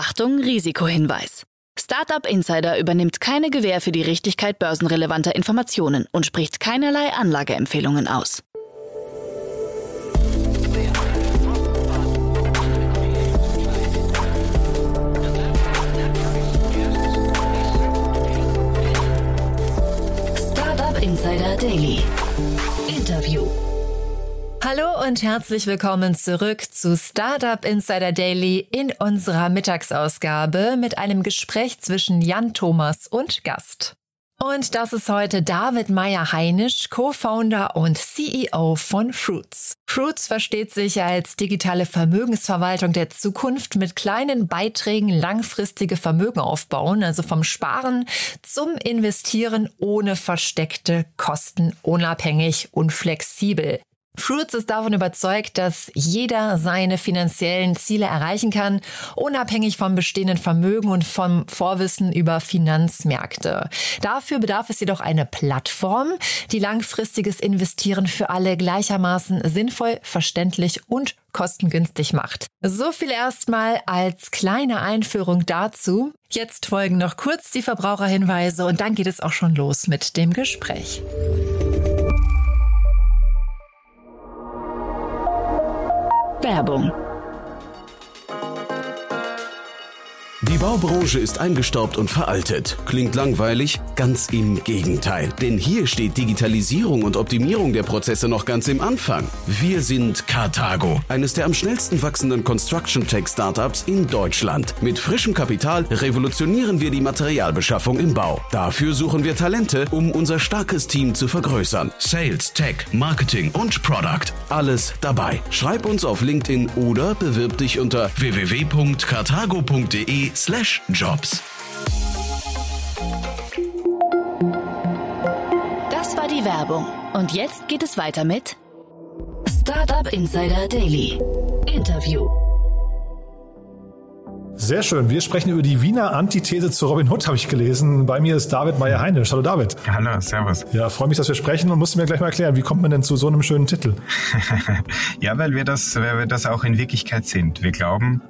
Achtung, Risikohinweis. Startup Insider übernimmt keine Gewähr für die Richtigkeit börsenrelevanter Informationen und spricht keinerlei Anlageempfehlungen aus. Startup Insider Daily. Hallo und herzlich willkommen zurück zu Startup Insider Daily in unserer Mittagsausgabe mit einem Gespräch zwischen Jan Thomas und Gast. Und das ist heute David Meyer-Heinisch, Co-Founder und CEO von Fruits. Fruits versteht sich als digitale Vermögensverwaltung der Zukunft mit kleinen Beiträgen langfristige Vermögen aufbauen, also vom Sparen zum Investieren ohne versteckte Kosten, unabhängig und flexibel. Fruits ist davon überzeugt, dass jeder seine finanziellen Ziele erreichen kann, unabhängig vom bestehenden Vermögen und vom Vorwissen über Finanzmärkte. Dafür bedarf es jedoch eine Plattform, die langfristiges Investieren für alle gleichermaßen sinnvoll, verständlich und kostengünstig macht. So viel erstmal als kleine Einführung dazu. Jetzt folgen noch kurz die Verbraucherhinweise und dann geht es auch schon los mit dem Gespräch. Werbung Die Baubranche ist eingestaubt und veraltet. Klingt langweilig? Ganz im Gegenteil. Denn hier steht Digitalisierung und Optimierung der Prozesse noch ganz im Anfang. Wir sind Carthago, eines der am schnellsten wachsenden Construction Tech Startups in Deutschland. Mit frischem Kapital revolutionieren wir die Materialbeschaffung im Bau. Dafür suchen wir Talente, um unser starkes Team zu vergrößern. Sales, Tech, Marketing und Product. Alles dabei. Schreib uns auf LinkedIn oder bewirb dich unter www.carthago.de slash jobs. Das war die Werbung. Und jetzt geht es weiter mit Startup Insider Daily. Interview. Sehr schön. Wir sprechen über die Wiener Antithese zu Robin Hood, habe ich gelesen. Bei mir ist David Meyer-Heinisch. Hallo David. Hallo, servus. Ja, freue mich, dass wir sprechen und musst mir gleich mal erklären, wie kommt man denn zu so einem schönen Titel? ja, weil wir das, weil wir das auch in Wirklichkeit sind. Wir glauben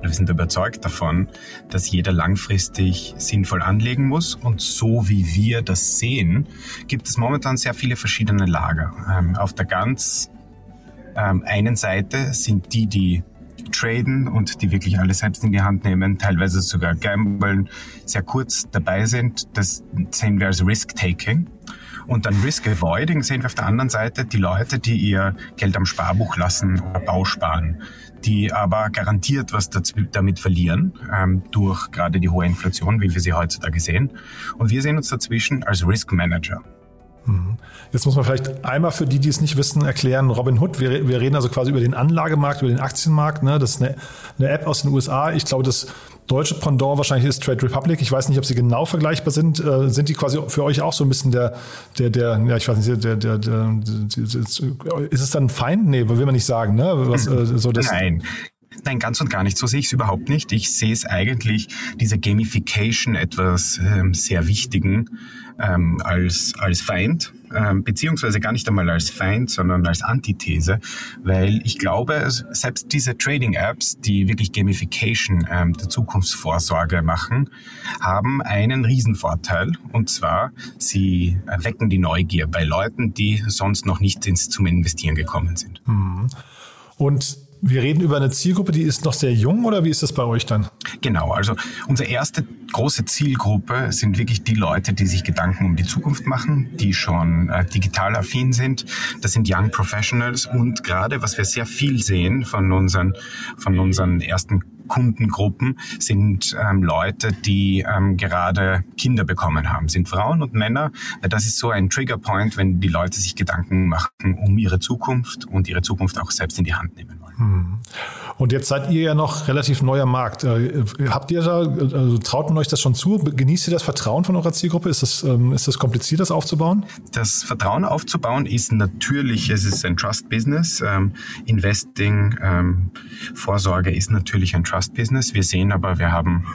oder wir sind überzeugt davon, dass jeder langfristig sinnvoll anlegen muss. Und so wie wir das sehen, gibt es momentan sehr viele verschiedene Lager. Ähm, auf der ganz ähm, einen Seite sind die, die traden und die wirklich alles selbst in die Hand nehmen, teilweise sogar gamblen, sehr kurz dabei sind. Das sehen wir als Risk-Taking. Und dann Risk Avoiding sehen wir auf der anderen Seite die Leute, die ihr Geld am Sparbuch lassen oder Bausparen, die aber garantiert was damit verlieren, ähm, durch gerade die hohe Inflation, wie wir sie heutzutage sehen. Und wir sehen uns dazwischen als Risk Manager. Mhm. Jetzt muss man vielleicht einmal für die, die es nicht wissen, erklären, Robin Hood, wir, wir reden also quasi über den Anlagemarkt, über den Aktienmarkt. Ne? Das ist eine, eine App aus den USA. Ich glaube, das deutsche Pendant wahrscheinlich ist Trade Republic. Ich weiß nicht, ob sie genau vergleichbar sind. Äh, sind die quasi für euch auch so ein bisschen der, der, der, ja, ich weiß nicht, der, der, der, der ist es dann ein Feind? Nee, will man nicht sagen, ne? Was, äh, so das Nein. Nein, ganz und gar nicht. So sehe ich es überhaupt nicht. Ich sehe es eigentlich, diese Gamification etwas ähm, sehr Wichtigen ähm, als, als Feind, ähm, beziehungsweise gar nicht einmal als Feind, sondern als Antithese, weil ich glaube, selbst diese Trading-Apps, die wirklich Gamification ähm, der Zukunftsvorsorge machen, haben einen Riesenvorteil und zwar, sie wecken die Neugier bei Leuten, die sonst noch nicht ins, zum Investieren gekommen sind. Mhm. Und wir reden über eine Zielgruppe, die ist noch sehr jung oder wie ist das bei euch dann? Genau, also unsere erste große Zielgruppe sind wirklich die Leute, die sich Gedanken um die Zukunft machen, die schon äh, digital affin sind. Das sind Young Professionals und gerade was wir sehr viel sehen von unseren, von unseren ersten Kundengruppen sind ähm, Leute, die ähm, gerade Kinder bekommen haben, sind Frauen und Männer. Das ist so ein Triggerpoint, wenn die Leute sich Gedanken machen um ihre Zukunft und ihre Zukunft auch selbst in die Hand nehmen wollen. Hm. Und jetzt seid ihr ja noch relativ neuer Markt. Äh, habt ihr da, also traut man euch das schon zu? Genießt ihr das Vertrauen von eurer Zielgruppe? Ist das, ähm, ist das kompliziert, das aufzubauen? Das Vertrauen aufzubauen ist natürlich, es ist ein Trust-Business. Ähm, Investing, ähm, Vorsorge ist natürlich ein Trust-Business. Wir sehen aber, wir haben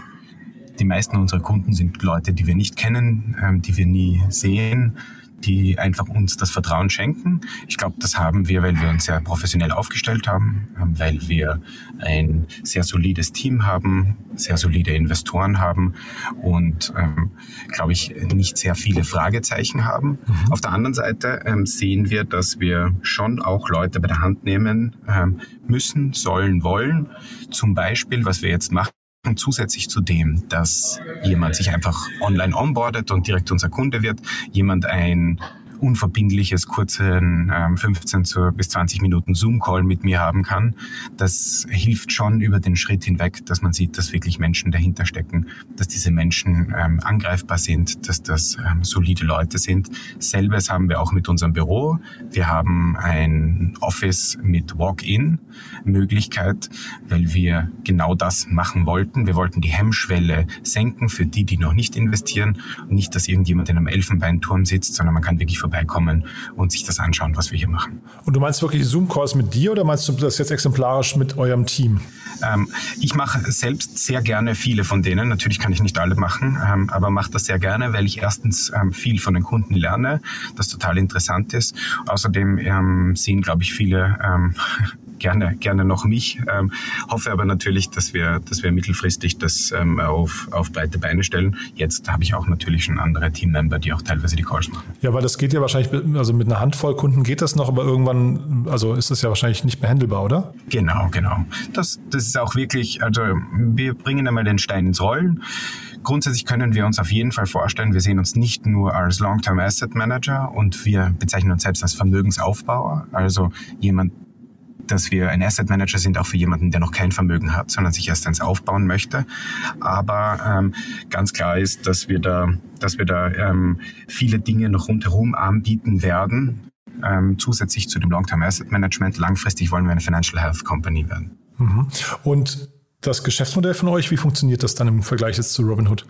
die meisten unserer Kunden sind Leute, die wir nicht kennen, die wir nie sehen die einfach uns das Vertrauen schenken. Ich glaube, das haben wir, weil wir uns sehr professionell aufgestellt haben, ähm, weil wir ein sehr solides Team haben, sehr solide Investoren haben und, ähm, glaube ich, nicht sehr viele Fragezeichen haben. Mhm. Auf der anderen Seite ähm, sehen wir, dass wir schon auch Leute bei der Hand nehmen ähm, müssen, sollen, wollen. Zum Beispiel, was wir jetzt machen, und zusätzlich zu dem, dass jemand sich einfach online onboardet und direkt unser Kunde wird, jemand ein unverbindliches, kurzen ähm, 15 zu, bis 20 Minuten Zoom-Call mit mir haben kann. Das hilft schon über den Schritt hinweg, dass man sieht, dass wirklich Menschen dahinter stecken, dass diese Menschen ähm, angreifbar sind, dass das ähm, solide Leute sind. Selbes haben wir auch mit unserem Büro. Wir haben ein Office mit Walk-in-Möglichkeit, weil wir genau das machen wollten. Wir wollten die Hemmschwelle senken für die, die noch nicht investieren. Und nicht, dass irgendjemand in einem Elfenbeinturm sitzt, sondern man kann wirklich vorbei vorbeikommen und sich das anschauen, was wir hier machen. Und du meinst wirklich Zoom-Calls mit dir oder meinst du das jetzt exemplarisch mit eurem Team? Ähm, ich mache selbst sehr gerne viele von denen. Natürlich kann ich nicht alle machen, ähm, aber mache das sehr gerne, weil ich erstens ähm, viel von den Kunden lerne, das total interessant ist. Außerdem ähm, sehen, glaube ich, viele ähm, gerne, gerne noch mich. Ähm, hoffe aber natürlich, dass wir, dass wir mittelfristig das ähm, auf, auf breite Beine stellen. Jetzt habe ich auch natürlich schon andere Teammember, die auch teilweise die Calls machen. Ja, weil das geht ja wahrscheinlich, also mit einer Handvoll Kunden geht das noch, aber irgendwann, also ist das ja wahrscheinlich nicht mehr handelbar, oder? Genau, genau. Das, das ist auch wirklich, also wir bringen einmal den Stein ins Rollen. Grundsätzlich können wir uns auf jeden Fall vorstellen, wir sehen uns nicht nur als Long-Term Asset Manager und wir bezeichnen uns selbst als Vermögensaufbauer, also jemand, dass wir ein Asset Manager sind, auch für jemanden, der noch kein Vermögen hat, sondern sich erst eins aufbauen möchte. Aber ähm, ganz klar ist, dass wir da, dass wir da ähm, viele Dinge noch rundherum anbieten werden, ähm, zusätzlich zu dem Long-Term Asset Management. Langfristig wollen wir eine Financial Health Company werden. Mhm. Und das Geschäftsmodell von euch, wie funktioniert das dann im Vergleich jetzt zu Robinhood?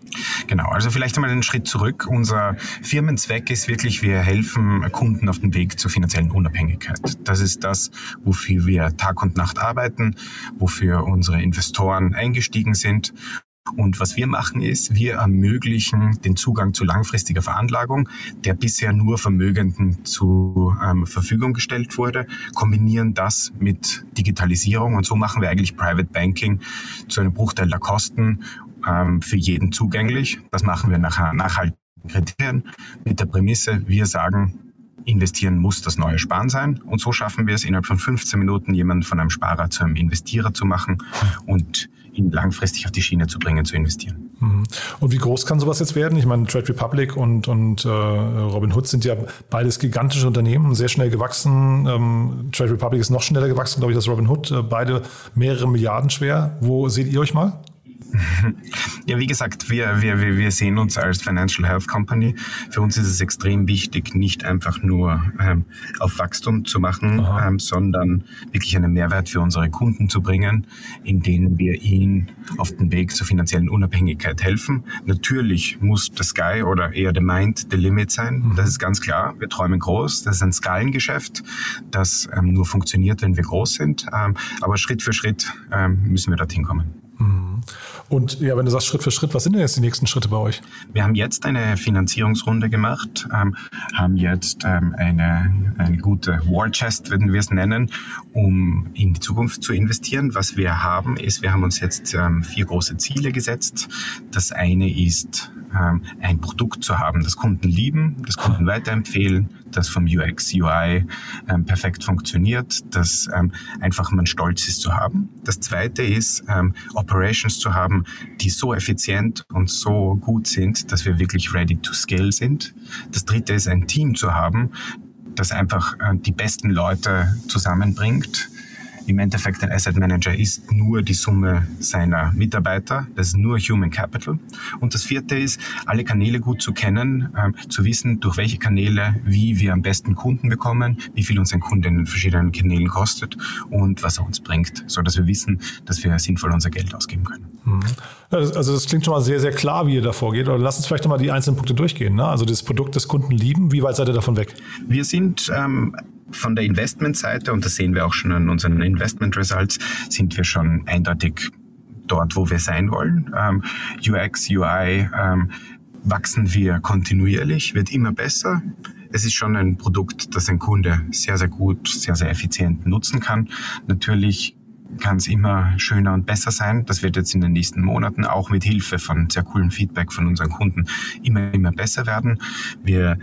Genau, also vielleicht einmal einen Schritt zurück. Unser Firmenzweck ist wirklich, wir helfen Kunden auf dem Weg zur finanziellen Unabhängigkeit. Das ist das, wofür wir Tag und Nacht arbeiten, wofür unsere Investoren eingestiegen sind und was wir machen ist, wir ermöglichen den Zugang zu langfristiger Veranlagung, der bisher nur Vermögenden zur ähm, Verfügung gestellt wurde, kombinieren das mit Digitalisierung und so machen wir eigentlich Private Banking zu einem Bruchteil der Kosten ähm, für jeden zugänglich. Das machen wir nach nachhaltigen Kriterien mit der Prämisse, wir sagen, investieren muss das neue Sparen sein. Und so schaffen wir es, innerhalb von 15 Minuten jemanden von einem Sparer zu einem Investierer zu machen und ihn langfristig auf die Schiene zu bringen, zu investieren. Mhm. Und wie groß kann sowas jetzt werden? Ich meine, Trade Republic und, und äh, Robin Hood sind ja beides gigantische Unternehmen, sehr schnell gewachsen. Ähm, Trade Republic ist noch schneller gewachsen, glaube ich, als Robin Hood. Äh, beide mehrere Milliarden schwer. Wo seht ihr euch mal? Ja, wie gesagt, wir, wir, wir sehen uns als Financial Health Company. Für uns ist es extrem wichtig, nicht einfach nur ähm, auf Wachstum zu machen, ähm, sondern wirklich einen Mehrwert für unsere Kunden zu bringen, indem wir ihnen auf den Weg zur finanziellen Unabhängigkeit helfen. Natürlich muss the Sky oder eher the Mind the Limit sein. Mhm. Das ist ganz klar. Wir träumen groß. Das ist ein Skalengeschäft, das ähm, nur funktioniert, wenn wir groß sind. Ähm, aber Schritt für Schritt ähm, müssen wir dorthin kommen. Mhm. Und ja, wenn du sagst Schritt für Schritt, was sind denn jetzt die nächsten Schritte bei euch? Wir haben jetzt eine Finanzierungsrunde gemacht, ähm, haben jetzt ähm, eine, eine gute War Chest, würden wir es nennen, um in die Zukunft zu investieren. Was wir haben, ist, wir haben uns jetzt ähm, vier große Ziele gesetzt. Das eine ist, ein Produkt zu haben, das Kunden lieben, das Kunden weiterempfehlen, das vom UX, UI ähm, perfekt funktioniert, das ähm, einfach man stolz ist zu haben. Das zweite ist, ähm, Operations zu haben, die so effizient und so gut sind, dass wir wirklich ready to scale sind. Das dritte ist, ein Team zu haben, das einfach äh, die besten Leute zusammenbringt, im Endeffekt ein Asset Manager ist nur die Summe seiner Mitarbeiter. Das ist nur Human Capital. Und das vierte ist, alle Kanäle gut zu kennen, ähm, zu wissen, durch welche Kanäle, wie wir am besten Kunden bekommen, wie viel uns ein Kunde in den verschiedenen Kanälen kostet und was er uns bringt, so dass wir wissen, dass wir sinnvoll unser Geld ausgeben können. Mhm. Also das klingt schon mal sehr, sehr klar, wie ihr da vorgeht. Aber lass uns vielleicht mal die einzelnen Punkte durchgehen. Ne? Also das Produkt des Kunden lieben, wie weit seid ihr davon weg? Wir sind ähm, von der Investmentseite, und das sehen wir auch schon an unseren Investment Results, sind wir schon eindeutig dort, wo wir sein wollen. Ähm, UX, UI ähm, wachsen wir kontinuierlich, wird immer besser. es ist schon ein Produkt, das ein Kunde sehr, sehr gut, sehr, sehr effizient nutzen kann. Natürlich kann es immer schöner und besser sein. Das wird jetzt in den nächsten Monaten auch mit Hilfe von sehr coolen Feedback von unseren Kunden immer, immer besser werden. Wir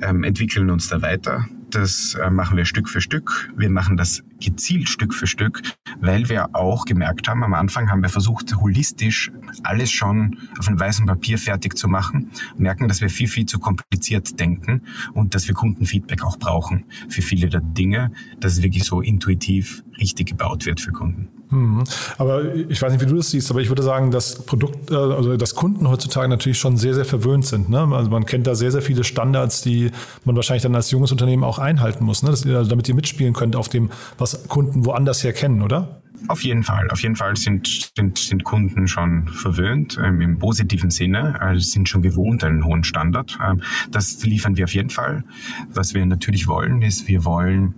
ähm, entwickeln uns da weiter. Das äh, machen wir Stück für Stück. Wir machen das gezielt Stück für Stück, weil wir auch gemerkt haben, am Anfang haben wir versucht, holistisch alles schon auf einem weißen Papier fertig zu machen, merken, dass wir viel, viel zu kompliziert denken und dass wir Kundenfeedback auch brauchen für viele der Dinge, dass es wirklich so intuitiv richtig gebaut wird für Kunden. Mhm. Aber ich weiß nicht, wie du das siehst, aber ich würde sagen, dass Produkt, äh, also dass Kunden heutzutage natürlich schon sehr, sehr verwöhnt sind. Ne? Also man kennt da sehr, sehr viele Standards, die man wahrscheinlich dann als junges Unternehmen auch einhalten muss, ne? Also damit ihr mitspielen könnt auf dem, was Kunden woanders her kennen, oder? Auf jeden Fall. Auf jeden Fall sind, sind, sind Kunden schon verwöhnt ähm, im positiven Sinne, also sind schon gewohnt einen hohen Standard. Ähm, das liefern wir auf jeden Fall. Was wir natürlich wollen, ist, wir wollen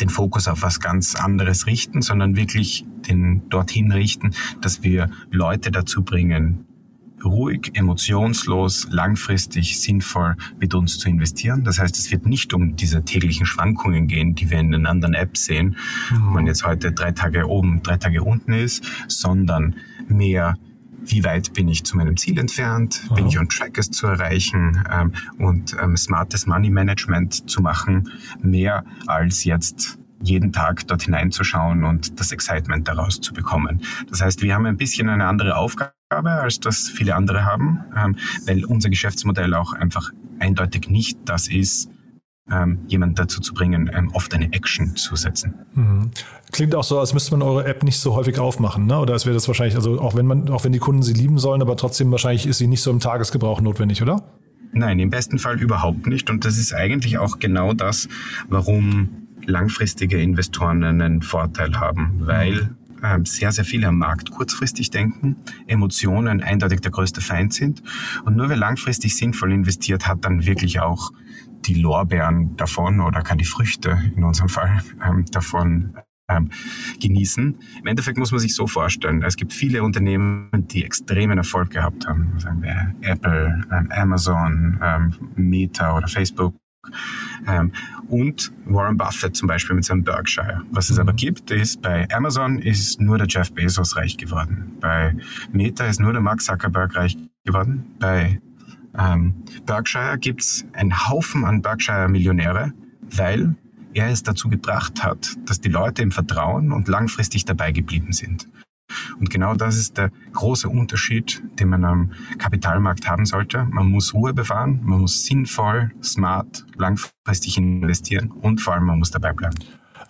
den Fokus auf was ganz anderes richten, sondern wirklich den dorthin richten, dass wir Leute dazu bringen, ruhig, emotionslos, langfristig, sinnvoll mit uns zu investieren. Das heißt, es wird nicht um diese täglichen Schwankungen gehen, die wir in den anderen Apps sehen, mhm. wo man jetzt heute drei Tage oben, drei Tage unten ist, sondern mehr wie weit bin ich zu meinem Ziel entfernt, Aha. bin ich on track, es zu erreichen ähm, und ähm, smartes Money Management zu machen, mehr als jetzt jeden Tag dort hineinzuschauen und das Excitement daraus zu bekommen. Das heißt, wir haben ein bisschen eine andere Aufgabe, als das viele andere haben, ähm, weil unser Geschäftsmodell auch einfach eindeutig nicht das ist, ähm, jemanden dazu zu bringen, ähm, oft eine Action zu setzen. Mhm. Klingt auch so, als müsste man eure App nicht so häufig aufmachen, ne? Oder als wäre das wahrscheinlich, also auch wenn man, auch wenn die Kunden sie lieben sollen, aber trotzdem wahrscheinlich ist sie nicht so im Tagesgebrauch notwendig, oder? Nein, im besten Fall überhaupt nicht. Und das ist eigentlich auch genau das, warum langfristige Investoren einen Vorteil haben, weil ähm, sehr, sehr viele am Markt kurzfristig denken, Emotionen eindeutig der größte Feind sind. Und nur wer langfristig sinnvoll investiert, hat dann wirklich auch die Lorbeeren davon oder kann die Früchte in unserem Fall ähm, davon ähm, genießen. Im Endeffekt muss man sich so vorstellen, es gibt viele Unternehmen, die extremen Erfolg gehabt haben, sagen wir Apple, ähm, Amazon, ähm, Meta oder Facebook. Ähm, und Warren Buffett zum Beispiel mit seinem Berkshire. Was es aber gibt, ist, bei Amazon ist nur der Jeff Bezos reich geworden. Bei Meta ist nur der Mark Zuckerberg reich geworden. Bei ähm, Berkshire gibt's einen Haufen an Berkshire-Millionäre, weil er es dazu gebracht hat, dass die Leute ihm vertrauen und langfristig dabei geblieben sind. Und genau das ist der große Unterschied, den man am Kapitalmarkt haben sollte. Man muss Ruhe bewahren, man muss sinnvoll, smart, langfristig investieren und vor allem man muss dabei bleiben.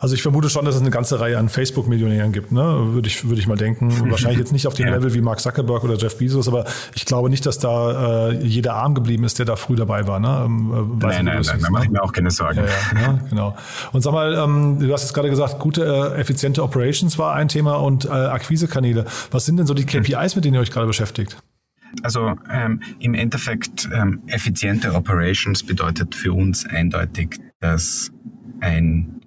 Also ich vermute schon, dass es eine ganze Reihe an Facebook-Millionären gibt, ne? würde ich, würde ich mal denken. Wahrscheinlich jetzt nicht auf dem ja. Level wie Mark Zuckerberg oder Jeff Bezos, aber ich glaube nicht, dass da äh, jeder arm geblieben ist, der da früh dabei war. Ne? Ähm, äh, nein, nein, nein, da mache ich mir auch keine Sorgen. Ja, ja, ne? genau. Und sag mal, ähm, du hast jetzt gerade gesagt, gute, äh, effiziente Operations war ein Thema und äh, Akquisekanäle. Was sind denn so die KPIs, mit denen ihr euch gerade beschäftigt? Also ähm, im Endeffekt ähm, effiziente Operations bedeutet für uns eindeutig, dass ein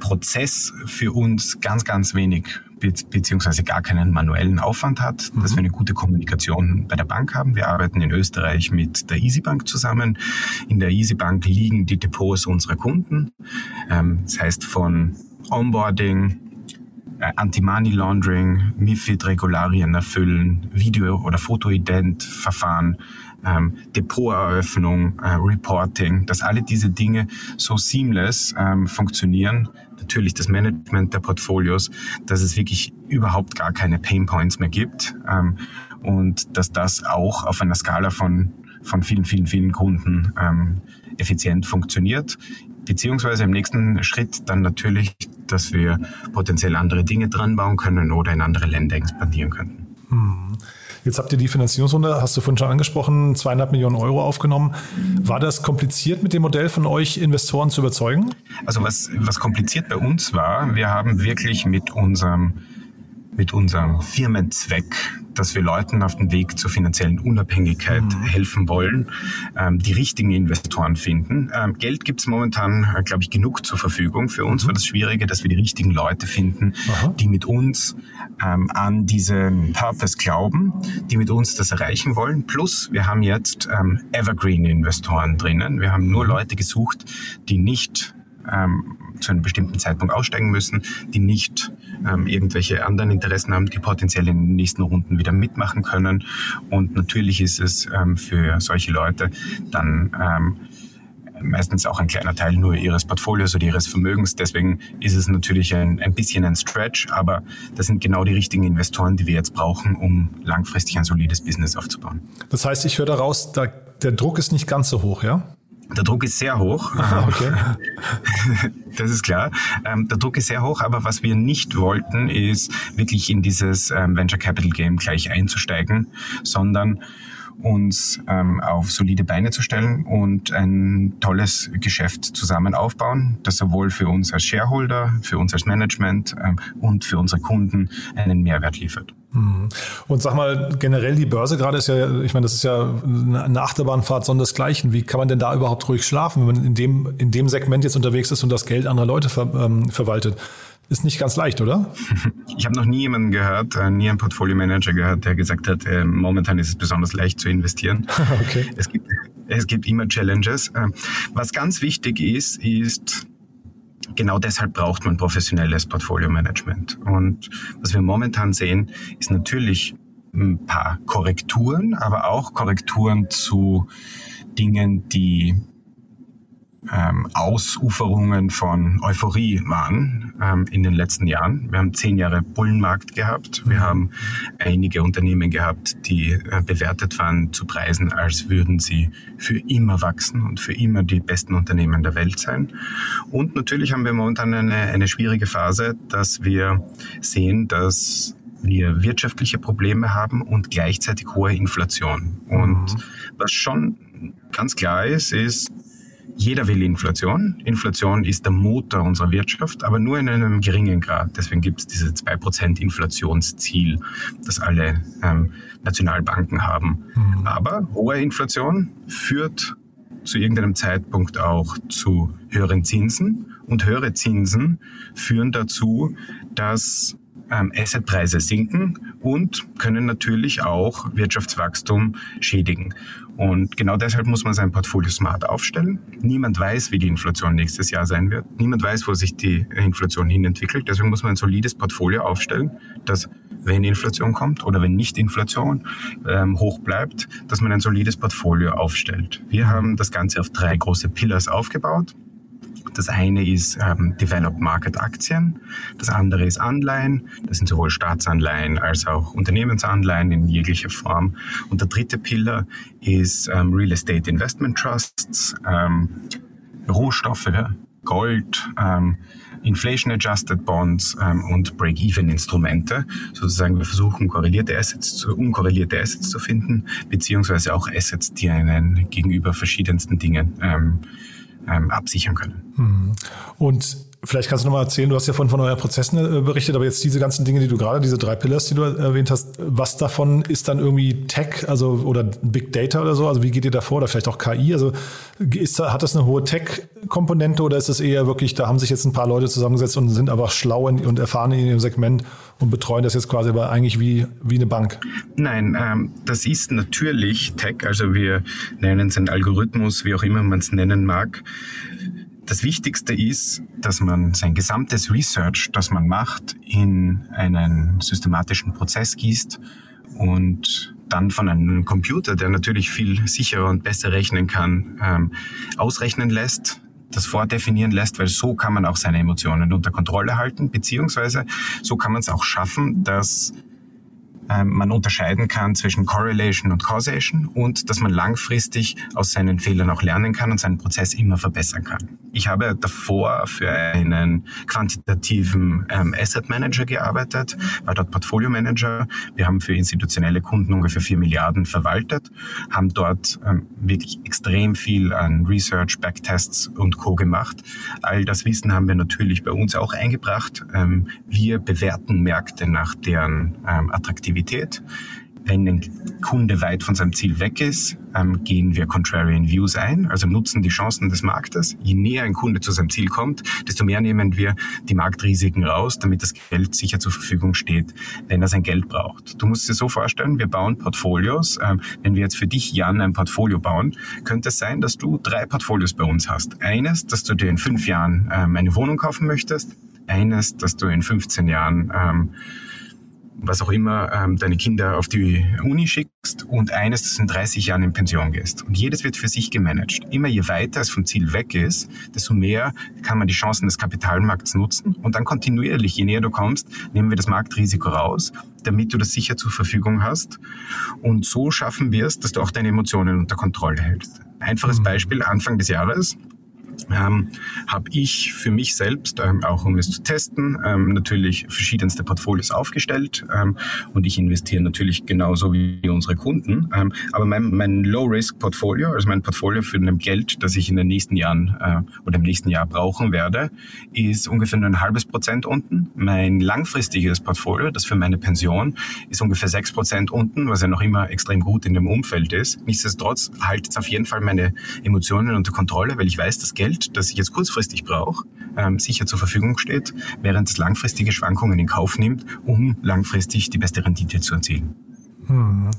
Prozess für uns ganz, ganz wenig beziehungsweise gar keinen manuellen Aufwand hat, mhm. dass wir eine gute Kommunikation bei der Bank haben. Wir arbeiten in Österreich mit der EasyBank zusammen. In der EasyBank liegen die Depots unserer Kunden. Ähm, das heißt von Onboarding, äh, Anti-Money Laundering, MIFID-Regularien erfüllen, Video- oder Fotoident-Verfahren, ähm, Depoteröffnung, äh, Reporting, dass alle diese Dinge so seamless ähm, funktionieren. Natürlich das Management der Portfolios, dass es wirklich überhaupt gar keine Pain Points mehr gibt ähm, und dass das auch auf einer Skala von, von vielen, vielen, vielen Kunden ähm, effizient funktioniert. Beziehungsweise im nächsten Schritt dann natürlich, dass wir potenziell andere Dinge dran bauen können oder in andere Länder expandieren könnten. Hm. Jetzt habt ihr die Finanzierungsrunde, hast du vorhin schon angesprochen, zweieinhalb Millionen Euro aufgenommen. War das kompliziert mit dem Modell von euch Investoren zu überzeugen? Also was, was kompliziert bei uns war, wir haben wirklich mit unserem mit unserem Firmenzweck, dass wir Leuten auf dem Weg zur finanziellen Unabhängigkeit mhm. helfen wollen, ähm, die richtigen Investoren finden. Ähm, Geld gibt es momentan, äh, glaube ich, genug zur Verfügung. Für uns mhm. war das Schwierige, dass wir die richtigen Leute finden, Aha. die mit uns ähm, an diesen Purpose glauben, die mit uns das erreichen wollen. Plus, wir haben jetzt ähm, Evergreen-Investoren drinnen. Wir haben nur mhm. Leute gesucht, die nicht ähm, zu einem bestimmten Zeitpunkt aussteigen müssen, die nicht ähm, irgendwelche anderen Interessen haben, die potenziell in den nächsten Runden wieder mitmachen können. Und natürlich ist es ähm, für solche Leute dann ähm, meistens auch ein kleiner Teil nur ihres Portfolios oder ihres Vermögens. Deswegen ist es natürlich ein, ein bisschen ein Stretch, aber das sind genau die richtigen Investoren, die wir jetzt brauchen, um langfristig ein solides Business aufzubauen. Das heißt, ich höre daraus, da, der Druck ist nicht ganz so hoch, ja? Der Druck ist sehr hoch. Aha, okay. Das ist klar. Ähm, der Druck ist sehr hoch, aber was wir nicht wollten, ist wirklich in dieses ähm, Venture Capital Game gleich einzusteigen, sondern uns ähm, auf solide Beine zu stellen und ein tolles Geschäft zusammen aufbauen, das sowohl für uns als Shareholder, für uns als Management ähm, und für unsere Kunden einen Mehrwert liefert. Mhm. Und sag mal, generell die Börse gerade ist ja, ich meine, das ist ja eine Achterbahnfahrt sondersgleichen. Wie kann man denn da überhaupt ruhig schlafen, wenn man in dem, in dem Segment jetzt unterwegs ist und das Geld anderer Leute ver, ähm, verwaltet? Ist nicht ganz leicht, oder? Ich habe noch nie jemanden gehört, äh, nie einen Portfolio-Manager gehört, der gesagt hat, äh, momentan ist es besonders leicht zu investieren. okay. Es gibt, es gibt immer Challenges. Äh, was ganz wichtig ist, ist, genau deshalb braucht man professionelles Portfolio-Management. Und was wir momentan sehen, ist natürlich ein paar Korrekturen, aber auch Korrekturen zu Dingen, die ähm, Ausuferungen von Euphorie waren ähm, in den letzten Jahren. Wir haben zehn Jahre Bullenmarkt gehabt. Wir mhm. haben einige Unternehmen gehabt, die äh, bewertet waren zu Preisen, als würden sie für immer wachsen und für immer die besten Unternehmen der Welt sein. Und natürlich haben wir momentan eine, eine schwierige Phase, dass wir sehen, dass wir wirtschaftliche Probleme haben und gleichzeitig hohe Inflation. Und mhm. was schon ganz klar ist, ist, jeder will Inflation. Inflation ist der Motor unserer Wirtschaft, aber nur in einem geringen Grad. Deswegen gibt es dieses 2% Inflationsziel, das alle ähm, Nationalbanken haben. Mhm. Aber hohe Inflation führt zu irgendeinem Zeitpunkt auch zu höheren Zinsen. Und höhere Zinsen führen dazu, dass Assetpreise sinken und können natürlich auch Wirtschaftswachstum schädigen. Und genau deshalb muss man sein Portfolio smart aufstellen. Niemand weiß, wie die Inflation nächstes Jahr sein wird. Niemand weiß, wo sich die Inflation hinentwickelt. Deswegen muss man ein solides Portfolio aufstellen, das, wenn Inflation kommt oder wenn nicht Inflation ähm, hoch bleibt, dass man ein solides Portfolio aufstellt. Wir haben das Ganze auf drei große Pillars aufgebaut. Das eine ist ähm, Developed Market Aktien, das andere ist Anleihen, das sind sowohl Staatsanleihen als auch Unternehmensanleihen in jeglicher Form. Und der dritte Pillar ist ähm, Real Estate Investment Trusts, ähm, Rohstoffe, Gold, ähm, Inflation-Adjusted Bonds ähm, und Break-Even-Instrumente. Sozusagen, wir versuchen, korrelierte Assets zu, unkorrelierte Assets zu finden, beziehungsweise auch Assets, die einen gegenüber verschiedensten Dingen ähm, ähm, absichern können. Mhm. Und Vielleicht kannst du noch mal erzählen, du hast ja von, von euren Prozessen äh, berichtet, aber jetzt diese ganzen Dinge, die du gerade, diese drei Pillars, die du erwähnt hast, was davon ist dann irgendwie Tech, also oder Big Data oder so? Also wie geht ihr da vor? Oder vielleicht auch KI? Also ist, hat das eine hohe Tech-Komponente oder ist es eher wirklich, da haben sich jetzt ein paar Leute zusammengesetzt und sind einfach schlau und erfahren in ihrem Segment und betreuen das jetzt quasi aber eigentlich wie, wie eine Bank? Nein, ähm, das ist natürlich Tech, also wir nennen es ein Algorithmus, wie auch immer man es nennen mag. Das Wichtigste ist, dass man sein gesamtes Research, das man macht, in einen systematischen Prozess gießt und dann von einem Computer, der natürlich viel sicherer und besser rechnen kann, ähm, ausrechnen lässt, das vordefinieren lässt, weil so kann man auch seine Emotionen unter Kontrolle halten, beziehungsweise so kann man es auch schaffen, dass man unterscheiden kann zwischen Correlation und Causation und dass man langfristig aus seinen Fehlern auch lernen kann und seinen Prozess immer verbessern kann. Ich habe davor für einen quantitativen ähm, Asset Manager gearbeitet, war dort Portfolio Manager. Wir haben für institutionelle Kunden ungefähr vier Milliarden verwaltet, haben dort ähm, wirklich extrem viel an Research, Backtests und Co. gemacht. All das Wissen haben wir natürlich bei uns auch eingebracht. Ähm, wir bewerten Märkte nach deren ähm, Attraktivität. Wenn ein Kunde weit von seinem Ziel weg ist, ähm, gehen wir Contrarian Views ein, also nutzen die Chancen des Marktes. Je näher ein Kunde zu seinem Ziel kommt, desto mehr nehmen wir die Marktrisiken raus, damit das Geld sicher zur Verfügung steht, wenn er sein Geld braucht. Du musst dir so vorstellen, wir bauen Portfolios. Ähm, wenn wir jetzt für dich, Jan, ein Portfolio bauen, könnte es sein, dass du drei Portfolios bei uns hast. Eines, dass du dir in fünf Jahren ähm, eine Wohnung kaufen möchtest. Eines, dass du in 15 Jahren was auch immer, ähm, deine Kinder auf die Uni schickst und eines, das in 30 Jahren in Pension gehst. Und jedes wird für sich gemanagt. Immer je weiter es vom Ziel weg ist, desto mehr kann man die Chancen des Kapitalmarkts nutzen und dann kontinuierlich, je näher du kommst, nehmen wir das Marktrisiko raus, damit du das sicher zur Verfügung hast. Und so schaffen wir es, dass du auch deine Emotionen unter Kontrolle hältst. Einfaches mhm. Beispiel, Anfang des Jahres ähm, habe ich für mich selbst, ähm, auch um es zu testen, ähm, natürlich verschiedenste Portfolios aufgestellt ähm, und ich investiere natürlich genauso wie unsere Kunden. Ähm, aber mein, mein Low-Risk-Portfolio, also mein Portfolio für ein Geld, das ich in den nächsten Jahren äh, oder im nächsten Jahr brauchen werde, ist ungefähr nur ein halbes Prozent unten. Mein langfristiges Portfolio, das für meine Pension, ist ungefähr sechs Prozent unten, was ja noch immer extrem gut in dem Umfeld ist. Nichtsdestotrotz haltet es auf jeden Fall meine Emotionen unter Kontrolle, weil ich weiß, das Geld Geld, das ich jetzt kurzfristig brauche, ähm, sicher zur Verfügung steht, während es langfristige Schwankungen in Kauf nimmt, um langfristig die beste Rendite zu erzielen. Hm.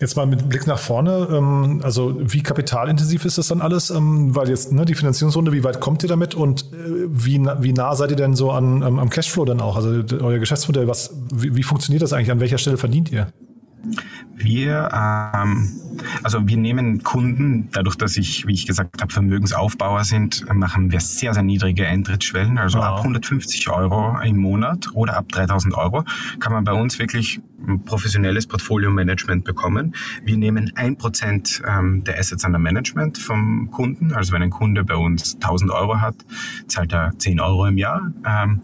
Jetzt mal mit Blick nach vorne, ähm, also wie kapitalintensiv ist das dann alles? Ähm, weil jetzt ne, die Finanzierungsrunde, wie weit kommt ihr damit und äh, wie, wie nah seid ihr denn so an, am Cashflow dann auch? Also euer Geschäftsmodell, was, wie, wie funktioniert das eigentlich? An welcher Stelle verdient ihr? Wir, ähm, also wir nehmen Kunden, dadurch, dass ich, wie ich gesagt habe, Vermögensaufbauer sind, machen wir sehr, sehr niedrige Eintrittsschwellen. Also wow. ab 150 Euro im Monat oder ab 3000 Euro kann man bei uns wirklich ein professionelles Portfolio-Management bekommen. Wir nehmen ein Prozent ähm, der Assets under Management vom Kunden. Also wenn ein Kunde bei uns 1000 Euro hat, zahlt er 10 Euro im Jahr. Ähm,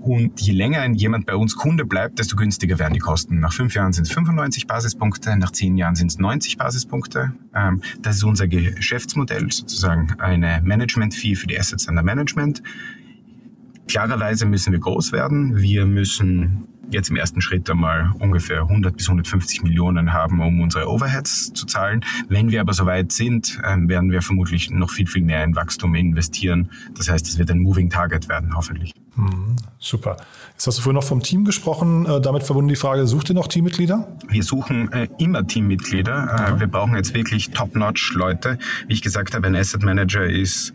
und je länger jemand bei uns Kunde bleibt, desto günstiger werden die Kosten. Nach fünf Jahren sind es 95 Basispunkte, nach zehn Jahren sind es 90 Basispunkte. Ähm, das ist unser Geschäftsmodell, sozusagen eine Management-Fee für die Assets under Management. Klarerweise müssen wir groß werden. Wir müssen jetzt im ersten Schritt einmal ungefähr 100 bis 150 Millionen haben, um unsere Overheads zu zahlen. Wenn wir aber soweit sind, ähm, werden wir vermutlich noch viel, viel mehr in Wachstum investieren. Das heißt, es wird ein Moving Target werden, hoffentlich. Mhm, super. Jetzt hast du vorhin noch vom Team gesprochen. Äh, damit verbunden die Frage, sucht ihr noch Teammitglieder? Wir suchen äh, immer Teammitglieder. Äh, wir brauchen jetzt wirklich top-notch Leute. Wie ich gesagt habe, ein Asset Manager ist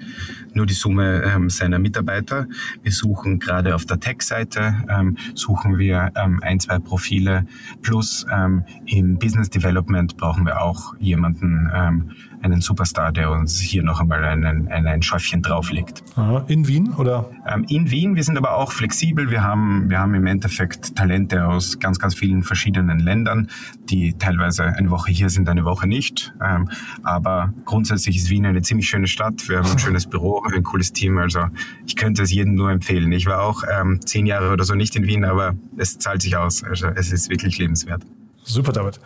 nur die Summe ähm, seiner Mitarbeiter. Wir suchen gerade auf der Tech-Seite, ähm, suchen wir ähm, ein, zwei Profile. Plus ähm, im Business Development brauchen wir auch jemanden, ähm, einen Superstar, der uns hier noch einmal einen, ein Schäufchen drauflegt. In Wien oder? Ähm, in Wien. Wir sind aber auch flexibel. Wir haben, wir haben im Endeffekt Talente aus ganz, ganz vielen verschiedenen Ländern, die teilweise eine Woche hier sind, eine Woche nicht. Ähm, aber grundsätzlich ist Wien eine ziemlich schöne Stadt. Wir haben ein schönes Büro, ein cooles Team. Also ich könnte es jedem nur empfehlen. Ich war auch ähm, zehn Jahre oder so nicht in Wien, aber es zahlt sich aus. Also es ist wirklich lebenswert. Super, David.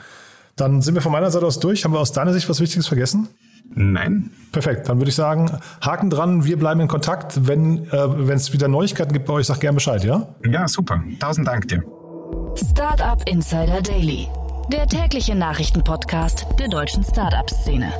Dann sind wir von meiner Seite aus durch. Haben wir aus deiner Sicht was Wichtiges vergessen? Nein. Perfekt. Dann würde ich sagen, Haken dran, wir bleiben in Kontakt. Wenn äh, es wieder Neuigkeiten gibt bei euch, sag gerne Bescheid, ja? Ja, super. Tausend Dank dir. Startup Insider Daily, der tägliche Nachrichtenpodcast der deutschen Startup-Szene.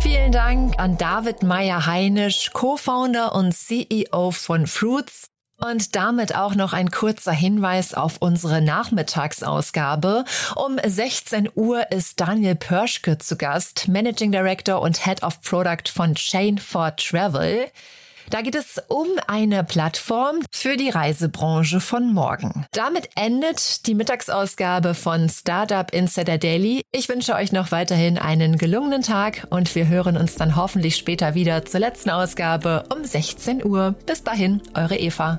Vielen Dank an David Meyer-Heinisch, Co-Founder und CEO von Fruits. Und damit auch noch ein kurzer Hinweis auf unsere Nachmittagsausgabe. Um 16 Uhr ist Daniel Pörschke zu Gast, Managing Director und Head of Product von Chain for Travel. Da geht es um eine Plattform für die Reisebranche von morgen. Damit endet die Mittagsausgabe von Startup Insider Daily. Ich wünsche euch noch weiterhin einen gelungenen Tag und wir hören uns dann hoffentlich später wieder zur letzten Ausgabe um 16 Uhr. Bis dahin, eure Eva.